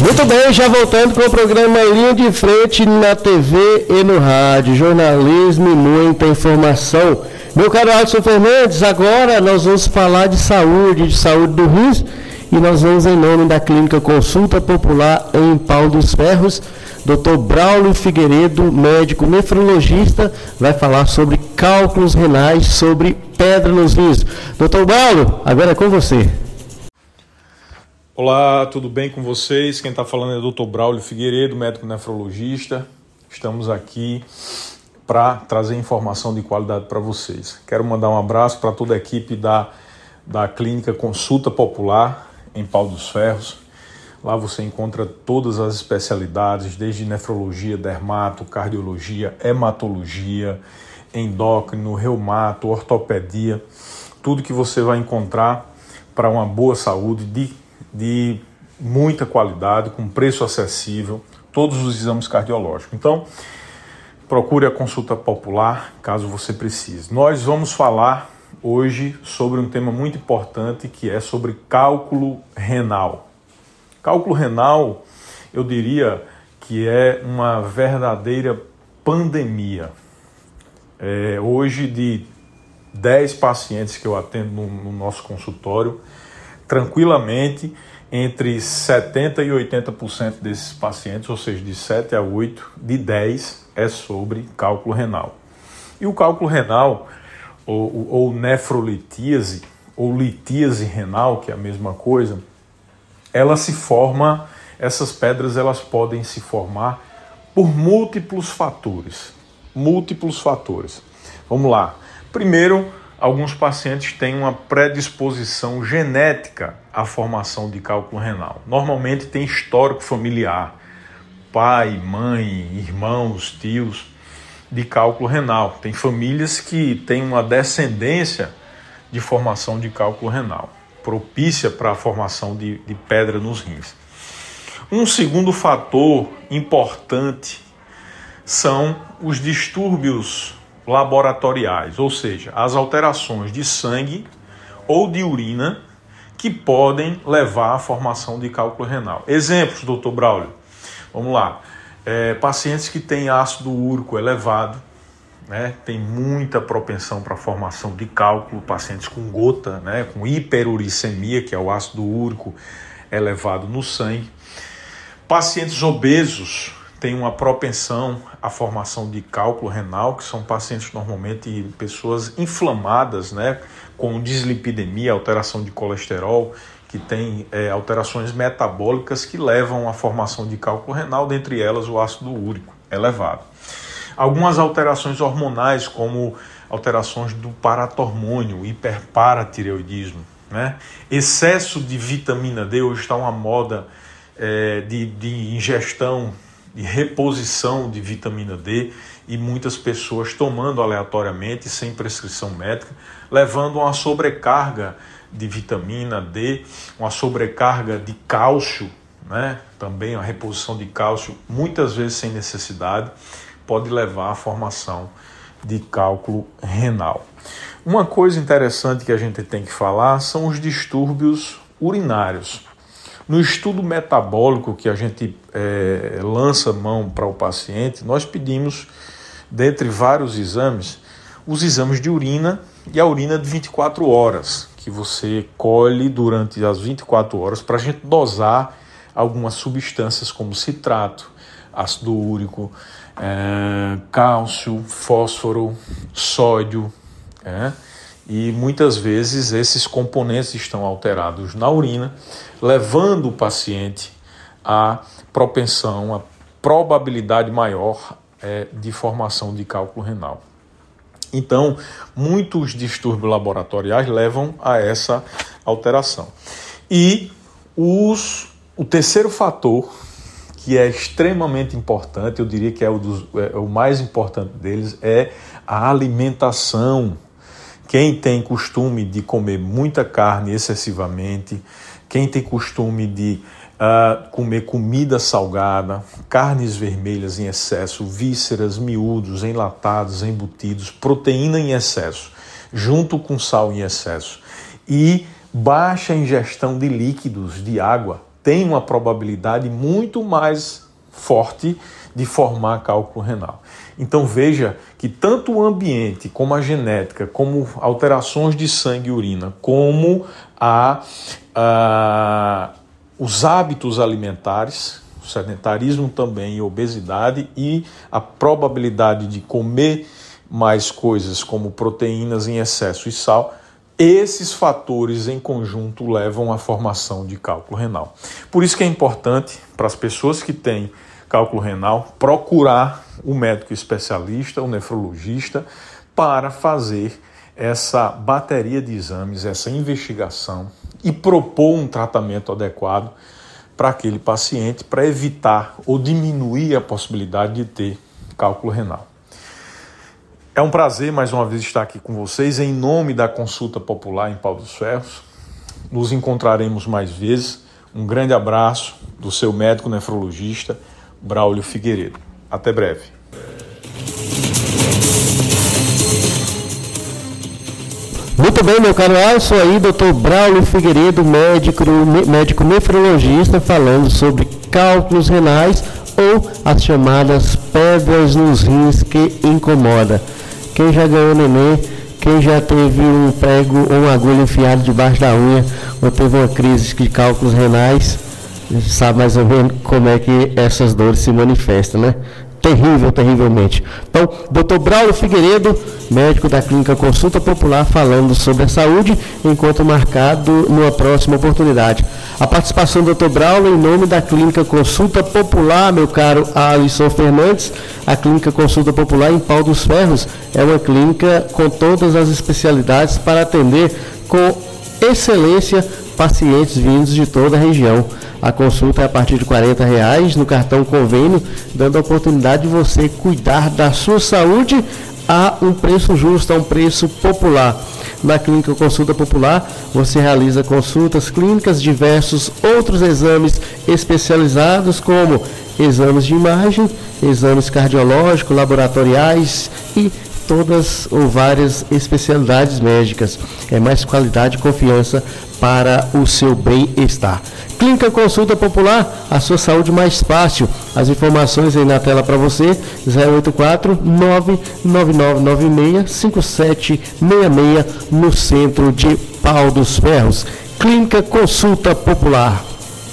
Muito bem, já voltando com o programa Linha de Frente na TV e no rádio. Jornalismo e muita informação. Meu caro Alisson Fernandes, agora nós vamos falar de saúde, de saúde do rins, e nós vamos em nome da Clínica Consulta Popular em Pau dos Ferros. Dr. Braulio Figueiredo, médico nefrologista, vai falar sobre cálculos renais, sobre pedra nos rins. Dr. Braulio, agora é com você. Olá, tudo bem com vocês? Quem está falando é o Dr. Braulio Figueiredo, médico nefrologista. Estamos aqui para trazer informação de qualidade para vocês. Quero mandar um abraço para toda a equipe da, da Clínica Consulta Popular em Pau dos Ferros. Lá você encontra todas as especialidades, desde nefrologia, dermato, cardiologia, hematologia, endócrino, reumato, ortopedia, tudo que você vai encontrar para uma boa saúde de de muita qualidade, com preço acessível, todos os exames cardiológicos. Então, procure a consulta popular caso você precise. Nós vamos falar hoje sobre um tema muito importante que é sobre cálculo renal. Cálculo renal, eu diria que é uma verdadeira pandemia. É, hoje, de 10 pacientes que eu atendo no, no nosso consultório, tranquilamente entre 70% e 80% desses pacientes, ou seja, de 7 a 8, de 10 é sobre cálculo renal. E o cálculo renal, ou, ou nefrolitíase, ou litíase renal, que é a mesma coisa, ela se forma, essas pedras elas podem se formar por múltiplos fatores. Múltiplos fatores. Vamos lá. Primeiro, alguns pacientes têm uma predisposição genética à formação de cálculo renal. Normalmente tem histórico familiar, pai, mãe, irmãos, tios, de cálculo renal. Tem famílias que têm uma descendência de formação de cálculo renal, propícia para a formação de, de pedra nos rins. Um segundo fator importante são os distúrbios laboratoriais, ou seja, as alterações de sangue ou de urina que podem levar à formação de cálculo renal. Exemplos, doutor Braulio. Vamos lá. É, pacientes que têm ácido úrico elevado, né, tem muita propensão para formação de cálculo, pacientes com gota, né, com hiperuricemia, que é o ácido úrico elevado no sangue. Pacientes obesos, tem uma propensão à formação de cálculo renal, que são pacientes normalmente pessoas inflamadas, né, com dislipidemia, alteração de colesterol, que tem é, alterações metabólicas que levam à formação de cálculo renal, dentre elas o ácido úrico elevado. Algumas alterações hormonais, como alterações do paratormônio, hiperparatireoidismo, né? excesso de vitamina D, hoje está uma moda é, de, de ingestão de reposição de vitamina D e muitas pessoas tomando aleatoriamente, sem prescrição médica, levando a uma sobrecarga de vitamina D, uma sobrecarga de cálcio, né? também a reposição de cálcio, muitas vezes sem necessidade, pode levar à formação de cálculo renal. Uma coisa interessante que a gente tem que falar são os distúrbios urinários. No estudo metabólico que a gente é, lança mão para o paciente, nós pedimos, dentre vários exames, os exames de urina e a urina de 24 horas, que você colhe durante as 24 horas para a gente dosar algumas substâncias como citrato, ácido úrico, é, cálcio, fósforo, sódio. É, e muitas vezes esses componentes estão alterados na urina, levando o paciente à propensão, à probabilidade maior é, de formação de cálculo renal. Então, muitos distúrbios laboratoriais levam a essa alteração. E os, o terceiro fator, que é extremamente importante, eu diria que é o, dos, é o mais importante deles, é a alimentação quem tem costume de comer muita carne excessivamente, quem tem costume de uh, comer comida salgada, carnes vermelhas em excesso, vísceras, miúdos, enlatados, embutidos, proteína em excesso, junto com sal em excesso e baixa ingestão de líquidos, de água, tem uma probabilidade muito mais forte de formar cálculo renal. Então veja que tanto o ambiente, como a genética, como alterações de sangue e urina, como a, a os hábitos alimentares, o sedentarismo também obesidade e a probabilidade de comer mais coisas como proteínas em excesso e sal, esses fatores em conjunto levam à formação de cálculo renal. Por isso que é importante para as pessoas que têm cálculo renal procurar o médico especialista, o nefrologista, para fazer essa bateria de exames, essa investigação e propor um tratamento adequado para aquele paciente para evitar ou diminuir a possibilidade de ter cálculo renal. É um prazer mais uma vez estar aqui com vocês em nome da Consulta Popular em Pau dos Ferros. Nos encontraremos mais vezes. Um grande abraço do seu médico nefrologista, Braulio Figueiredo. Até breve. Muito bem, meu caro Alisson, aí, doutor Braulio Figueiredo, médico, médico nefrologista, falando sobre cálculos renais ou as chamadas pedras nos rins que incomoda. Quem já ganhou neném, quem já teve um prego ou uma agulha enfiada debaixo da unha, ou teve uma crise de cálculos renais, sabe mais ou menos como é que essas dores se manifestam, né? terrível, terrivelmente. Então, Dr. Braulio Figueiredo, médico da Clínica Consulta Popular, falando sobre a saúde, enquanto marcado numa próxima oportunidade. A participação do Dr. Braulio em nome da Clínica Consulta Popular, meu caro Alisson Fernandes. A Clínica Consulta Popular em Pau dos Ferros é uma clínica com todas as especialidades para atender com excelência pacientes vindos de toda a região. A consulta é a partir de R$ reais no cartão convênio, dando a oportunidade de você cuidar da sua saúde a um preço justo, a um preço popular. Na Clínica Consulta Popular, você realiza consultas clínicas, diversos outros exames especializados, como exames de imagem, exames cardiológicos, laboratoriais e todas ou várias especialidades médicas. É mais qualidade e confiança para o seu bem-estar. Clínica Consulta Popular, a sua saúde mais fácil. As informações aí na tela para você, 084 99996 5766 no centro de Pau dos Ferros. Clínica Consulta Popular.